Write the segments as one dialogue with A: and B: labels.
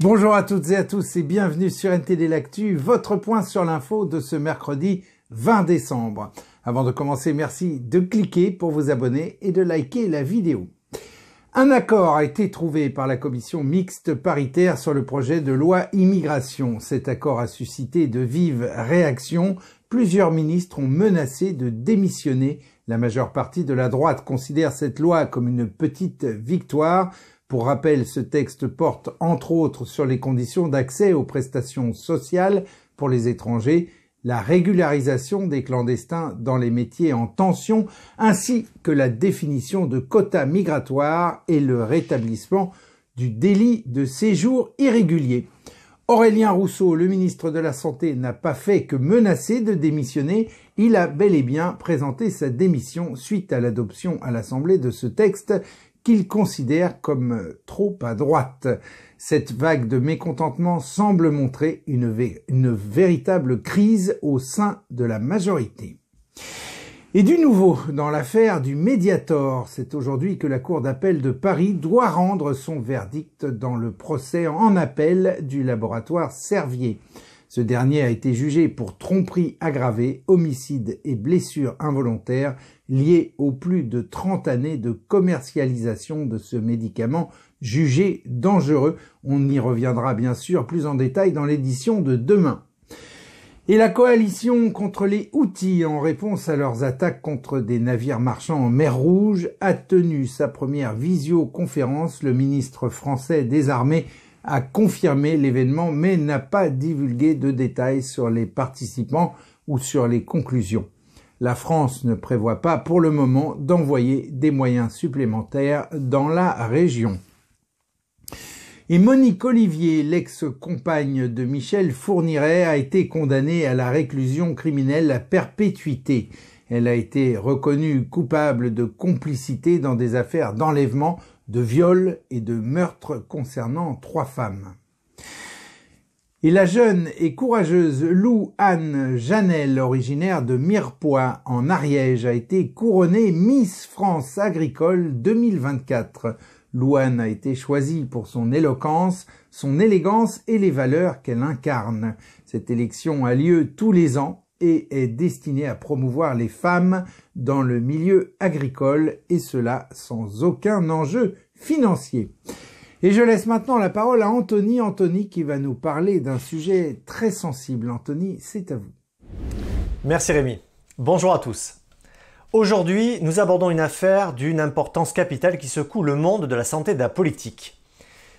A: Bonjour à toutes et à tous et bienvenue sur NTD L'Actu, votre point sur l'info de ce mercredi 20 décembre. Avant de commencer, merci de cliquer pour vous abonner et de liker la vidéo. Un accord a été trouvé par la commission mixte paritaire sur le projet de loi immigration. Cet accord a suscité de vives réactions. Plusieurs ministres ont menacé de démissionner. La majeure partie de la droite considère cette loi comme une petite victoire. Pour rappel, ce texte porte entre autres sur les conditions d'accès aux prestations sociales pour les étrangers, la régularisation des clandestins dans les métiers en tension, ainsi que la définition de quotas migratoires et le rétablissement du délit de séjour irrégulier. Aurélien Rousseau, le ministre de la Santé, n'a pas fait que menacer de démissionner, il a bel et bien présenté sa démission suite à l'adoption à l'Assemblée de ce texte qu'il considère comme trop à droite. Cette vague de mécontentement semble montrer une, une véritable crise au sein de la majorité. Et du nouveau, dans l'affaire du Mediator, c'est aujourd'hui que la Cour d'appel de Paris doit rendre son verdict dans le procès en appel du laboratoire Servier. Ce dernier a été jugé pour tromperie aggravée, homicide et blessure involontaire liées aux plus de 30 années de commercialisation de ce médicament jugé dangereux. On y reviendra bien sûr plus en détail dans l'édition de demain. Et la coalition contre les outils en réponse à leurs attaques contre des navires marchands en mer Rouge a tenu sa première visioconférence. Le ministre français des Armées a confirmé l'événement mais n'a pas divulgué de détails sur les participants ou sur les conclusions. La France ne prévoit pas pour le moment d'envoyer des moyens supplémentaires dans la région. Et Monique Olivier, l'ex-compagne de Michel Fourniret, a été condamnée à la réclusion criminelle à perpétuité. Elle a été reconnue coupable de complicité dans des affaires d'enlèvement de viol et de meurtre concernant trois femmes. Et la jeune et courageuse Lou Anne Janel, originaire de Mirepoix en Ariège, a été couronnée Miss France agricole 2024. Louane a été choisie pour son éloquence, son élégance et les valeurs qu'elle incarne. Cette élection a lieu tous les ans et est destinée à promouvoir les femmes dans le milieu agricole et cela sans aucun enjeu financier. Et je laisse maintenant la parole à Anthony, Anthony qui va nous parler d'un sujet très sensible. Anthony, c'est à vous.
B: Merci Rémi. Bonjour à tous. Aujourd'hui, nous abordons une affaire d'une importance capitale qui secoue le monde de la santé et de la politique.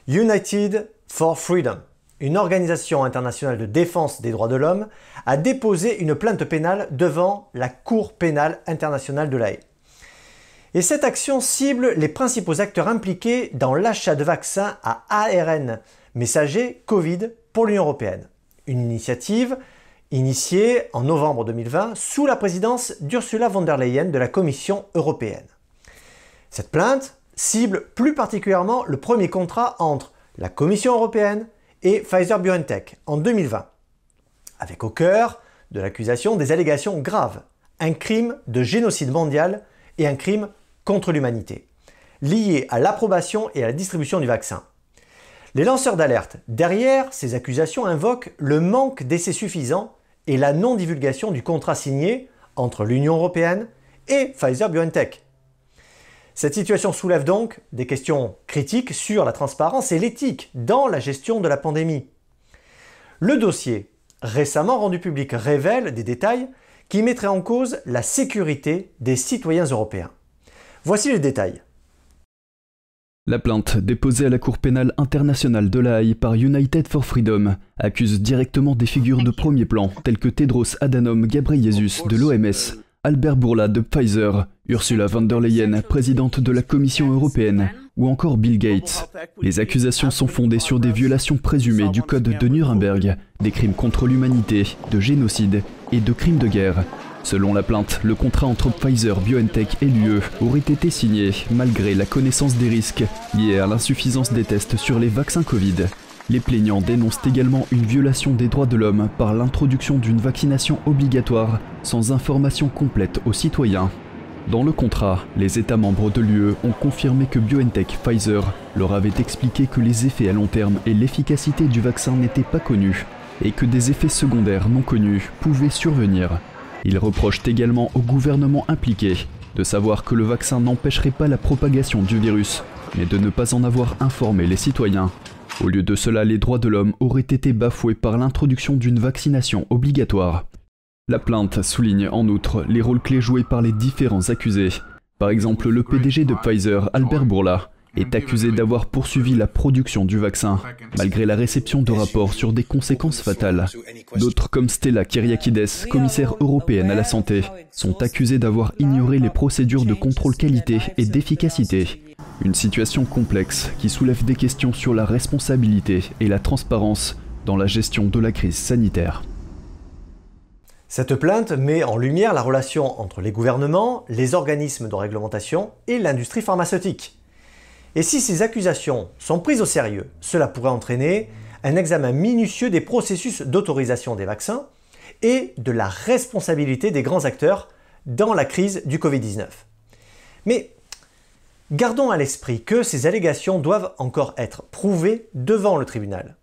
B: United for Freedom, une organisation internationale de défense des droits de l'homme, a déposé une plainte pénale devant la Cour pénale internationale de l'AE. Et cette action cible les principaux acteurs impliqués dans l'achat de vaccins à ARN messager Covid pour l'Union européenne. Une initiative initiée en novembre 2020 sous la présidence d'Ursula von der Leyen de la Commission européenne. Cette plainte cible plus particulièrement le premier contrat entre la Commission européenne et Pfizer BioNTech en 2020, avec au cœur de l'accusation des allégations graves, un crime de génocide mondial et un crime contre l'humanité, lié à l'approbation et à la distribution du vaccin. Les lanceurs d'alerte derrière ces accusations invoquent le manque d'essais suffisants et la non-divulgation du contrat signé entre l'Union européenne et Pfizer BioNTech. Cette situation soulève donc des questions critiques sur la transparence et l'éthique dans la gestion de la pandémie. Le dossier, récemment rendu public, révèle des détails qui mettraient en cause la sécurité des citoyens européens. Voici les détails.
C: La plainte déposée à la Cour pénale internationale de La Haye par United for Freedom accuse directement des figures de premier plan telles que Tedros Adhanom Ghebreyesus de l'OMS, Albert Bourla de Pfizer, Ursula von der Leyen, présidente de la Commission européenne, ou encore Bill Gates. Les accusations sont fondées sur des violations présumées du Code de Nuremberg, des crimes contre l'humanité, de génocide et de crimes de guerre. Selon la plainte, le contrat entre Pfizer, BioNTech et l'UE aurait été signé malgré la connaissance des risques liés à l'insuffisance des tests sur les vaccins Covid. Les plaignants dénoncent également une violation des droits de l'homme par l'introduction d'une vaccination obligatoire sans information complète aux citoyens. Dans le contrat, les États membres de l'UE ont confirmé que BioNTech Pfizer leur avait expliqué que les effets à long terme et l'efficacité du vaccin n'étaient pas connus et que des effets secondaires non connus pouvaient survenir. Ils reprochent également au gouvernement impliqué de savoir que le vaccin n'empêcherait pas la propagation du virus, mais de ne pas en avoir informé les citoyens. Au lieu de cela, les droits de l'homme auraient été bafoués par l'introduction d'une vaccination obligatoire. La plainte souligne en outre les rôles clés joués par les différents accusés. Par exemple, le PDG de Pfizer, Albert Bourla, est accusé d'avoir poursuivi la production du vaccin, malgré la réception de rapports sur des conséquences fatales. D'autres, comme Stella Kyriakides, commissaire européenne à la santé, sont accusés d'avoir ignoré les procédures de contrôle qualité et d'efficacité. Une situation complexe qui soulève des questions sur la responsabilité et la transparence dans la gestion de la crise sanitaire.
B: Cette plainte met en lumière la relation entre les gouvernements, les organismes de réglementation et l'industrie pharmaceutique. Et si ces accusations sont prises au sérieux, cela pourrait entraîner un examen minutieux des processus d'autorisation des vaccins et de la responsabilité des grands acteurs dans la crise du Covid-19. Mais gardons à l'esprit que ces allégations doivent encore être prouvées devant le tribunal.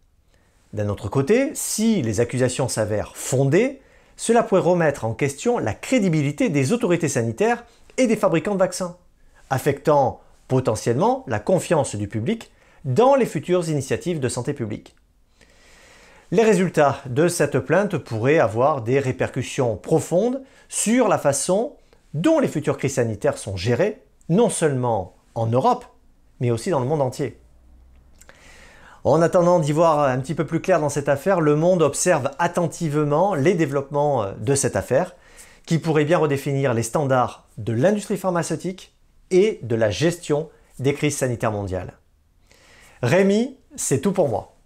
B: D'un autre côté, si les accusations s'avèrent fondées, cela pourrait remettre en question la crédibilité des autorités sanitaires et des fabricants de vaccins, affectant potentiellement la confiance du public dans les futures initiatives de santé publique. Les résultats de cette plainte pourraient avoir des répercussions profondes sur la façon dont les futures crises sanitaires sont gérées, non seulement en Europe, mais aussi dans le monde entier. En attendant d'y voir un petit peu plus clair dans cette affaire, le monde observe attentivement les développements euh, de cette affaire, qui pourrait bien redéfinir les standards de l'industrie pharmaceutique et de la gestion des crises sanitaires mondiales. Rémi, c'est tout pour moi.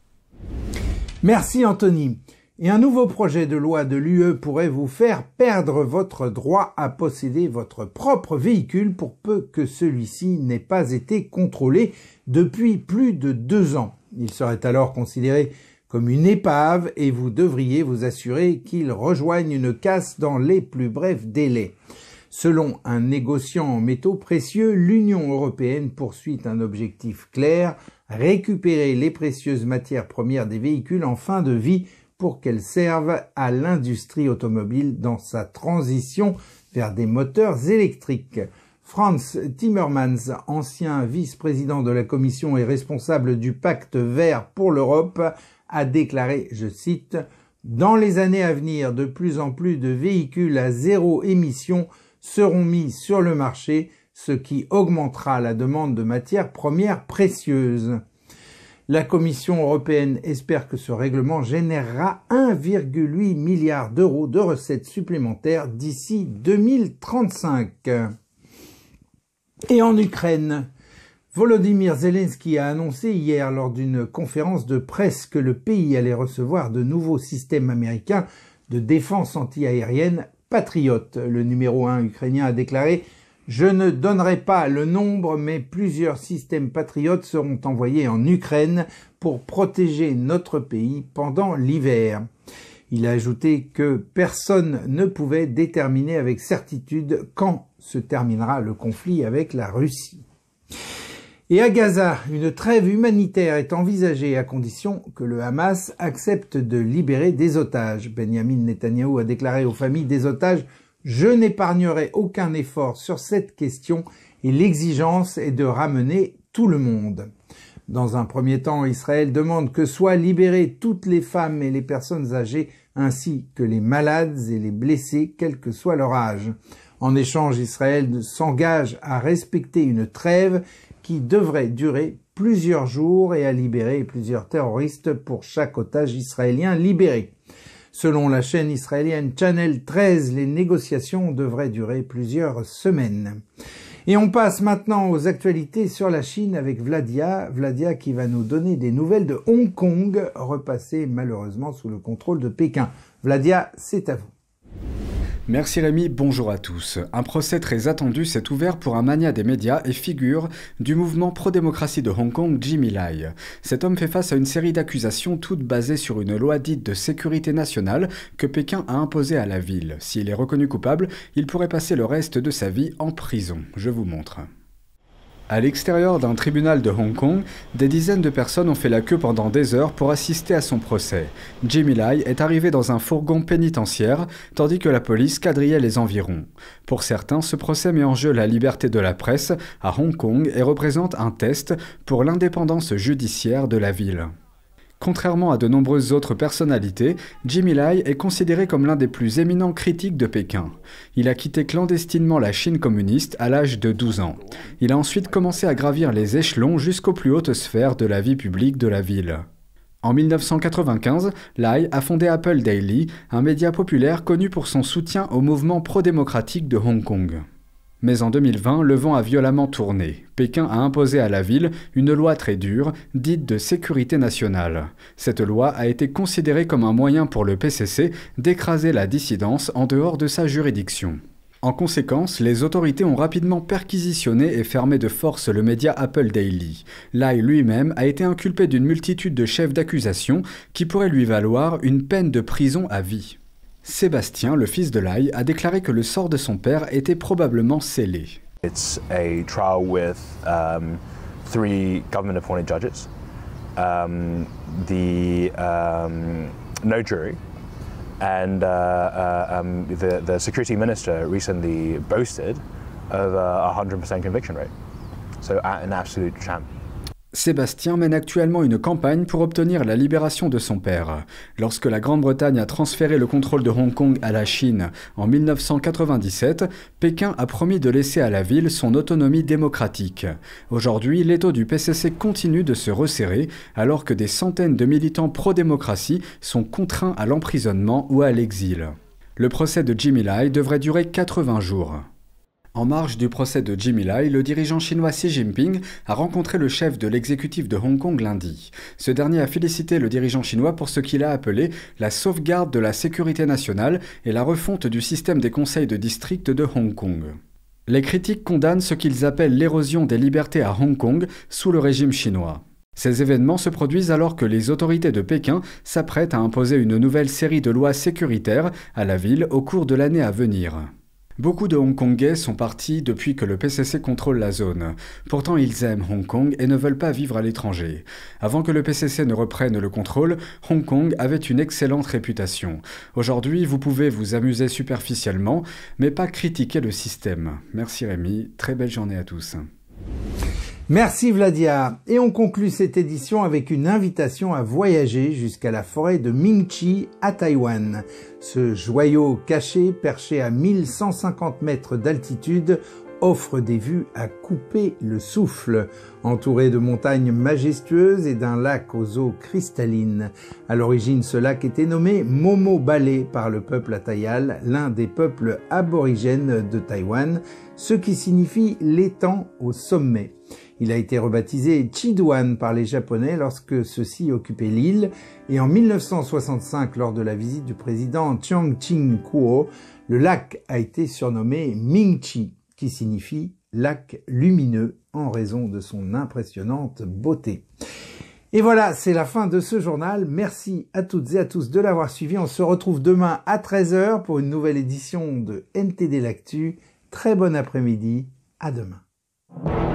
A: Merci Anthony. Et un nouveau projet de loi de l'UE pourrait vous faire perdre votre droit à posséder votre propre véhicule pour peu que celui-ci n'ait pas été contrôlé depuis plus de deux ans. Il serait alors considéré comme une épave et vous devriez vous assurer qu'il rejoigne une casse dans les plus brefs délais. Selon un négociant en métaux précieux, l'Union européenne poursuit un objectif clair, récupérer les précieuses matières premières des véhicules en fin de vie pour qu'elles servent à l'industrie automobile dans sa transition vers des moteurs électriques. Franz Timmermans, ancien vice-président de la Commission et responsable du pacte vert pour l'Europe, a déclaré, je cite, Dans les années à venir, de plus en plus de véhicules à zéro émission seront mis sur le marché, ce qui augmentera la demande de matières premières précieuses. La Commission européenne espère que ce règlement générera 1,8 milliard d'euros de recettes supplémentaires d'ici 2035. Et en Ukraine, Volodymyr Zelensky a annoncé hier lors d'une conférence de presse que le pays allait recevoir de nouveaux systèmes américains de défense antiaérienne Patriot. Le numéro 1 ukrainien a déclaré Je ne donnerai pas le nombre, mais plusieurs systèmes patriotes seront envoyés en Ukraine pour protéger notre pays pendant l'hiver. Il a ajouté que personne ne pouvait déterminer avec certitude quand se terminera le conflit avec la Russie. Et à Gaza, une trêve humanitaire est envisagée à condition que le Hamas accepte de libérer des otages. Benjamin Netanyahu a déclaré aux familles des otages Je n'épargnerai aucun effort sur cette question et l'exigence est de ramener tout le monde. Dans un premier temps, Israël demande que soient libérées toutes les femmes et les personnes âgées, ainsi que les malades et les blessés, quel que soit leur âge. En échange, Israël s'engage à respecter une trêve qui devrait durer plusieurs jours et à libérer plusieurs terroristes pour chaque otage israélien libéré. Selon la chaîne israélienne Channel 13, les négociations devraient durer plusieurs semaines. Et on passe maintenant aux actualités sur la Chine avec Vladia. Vladia qui va nous donner des nouvelles de Hong Kong, repassé malheureusement sous le contrôle de Pékin. Vladia, c'est à vous.
D: Merci Rémi, bonjour à tous. Un procès très attendu s'est ouvert pour un mania des médias et figure du mouvement pro-démocratie de Hong Kong, Jimmy Lai. Cet homme fait face à une série d'accusations toutes basées sur une loi dite de sécurité nationale que Pékin a imposée à la ville. S'il est reconnu coupable, il pourrait passer le reste de sa vie en prison. Je vous montre. À l'extérieur d'un tribunal de Hong Kong, des dizaines de personnes ont fait la queue pendant des heures pour assister à son procès. Jimmy Lai est arrivé dans un fourgon pénitentiaire, tandis que la police quadrillait les environs. Pour certains, ce procès met en jeu la liberté de la presse à Hong Kong et représente un test pour l'indépendance judiciaire de la ville. Contrairement à de nombreuses autres personnalités, Jimmy Lai est considéré comme l'un des plus éminents critiques de Pékin. Il a quitté clandestinement la Chine communiste à l'âge de 12 ans. Il a ensuite commencé à gravir les échelons jusqu'aux plus hautes sphères de la vie publique de la ville. En 1995, Lai a fondé Apple Daily, un média populaire connu pour son soutien au mouvement pro-démocratique de Hong Kong. Mais en 2020, le vent a violemment tourné. Pékin a imposé à la ville une loi très dure, dite de sécurité nationale. Cette loi a été considérée comme un moyen pour le PCC d'écraser la dissidence en dehors de sa juridiction. En conséquence, les autorités ont rapidement perquisitionné et fermé de force le média Apple Daily. Lai lui-même a été inculpé d'une multitude de chefs d'accusation qui pourraient lui valoir une peine de prison à vie. Sébastien, le fils de Lai, a déclaré que le sort de son père était probablement scellé.
E: It's a trial with um, three government-appointed judges. Um, the um, no jury, and uh, uh, um, the, the security minister recently boasted of a 100% conviction rate. So, an absolute champ.
D: Sébastien mène actuellement une campagne pour obtenir la libération de son père. Lorsque la Grande-Bretagne a transféré le contrôle de Hong Kong à la Chine en 1997, Pékin a promis de laisser à la ville son autonomie démocratique. Aujourd'hui, l'étau du PCC continue de se resserrer alors que des centaines de militants pro-démocratie sont contraints à l'emprisonnement ou à l'exil. Le procès de Jimmy Lai devrait durer 80 jours. En marge du procès de Jimmy Lai, le dirigeant chinois Xi Jinping a rencontré le chef de l'exécutif de Hong Kong lundi. Ce dernier a félicité le dirigeant chinois pour ce qu'il a appelé la sauvegarde de la sécurité nationale et la refonte du système des conseils de district de Hong Kong. Les critiques condamnent ce qu'ils appellent l'érosion des libertés à Hong Kong sous le régime chinois. Ces événements se produisent alors que les autorités de Pékin s'apprêtent à imposer une nouvelle série de lois sécuritaires à la ville au cours de l'année à venir. Beaucoup de Hongkongais sont partis depuis que le PCC contrôle la zone. Pourtant, ils aiment Hong Kong et ne veulent pas vivre à l'étranger. Avant que le PCC ne reprenne le contrôle, Hong Kong avait une excellente réputation. Aujourd'hui, vous pouvez vous amuser superficiellement, mais pas critiquer le système. Merci Rémi, très belle journée à tous.
A: Merci Vladia. Et on conclut cette édition avec une invitation à voyager jusqu'à la forêt de Mingchi à Taïwan. Ce joyau caché, perché à 1150 mètres d'altitude, offre des vues à couper le souffle, entouré de montagnes majestueuses et d'un lac aux eaux cristallines. À l'origine, ce lac était nommé Momo Balé par le peuple Atayal, l'un des peuples aborigènes de Taïwan, ce qui signifie l'étang au sommet. Il a été rebaptisé Chiduan par les Japonais lorsque ceux-ci occupaient l'île et en 1965, lors de la visite du président Chiang Ching-kuo, le lac a été surnommé Mingchi, qui signifie lac lumineux en raison de son impressionnante beauté. Et voilà, c'est la fin de ce journal. Merci à toutes et à tous de l'avoir suivi. On se retrouve demain à 13h pour une nouvelle édition de NTD L'Actu. Très bon après-midi. À demain.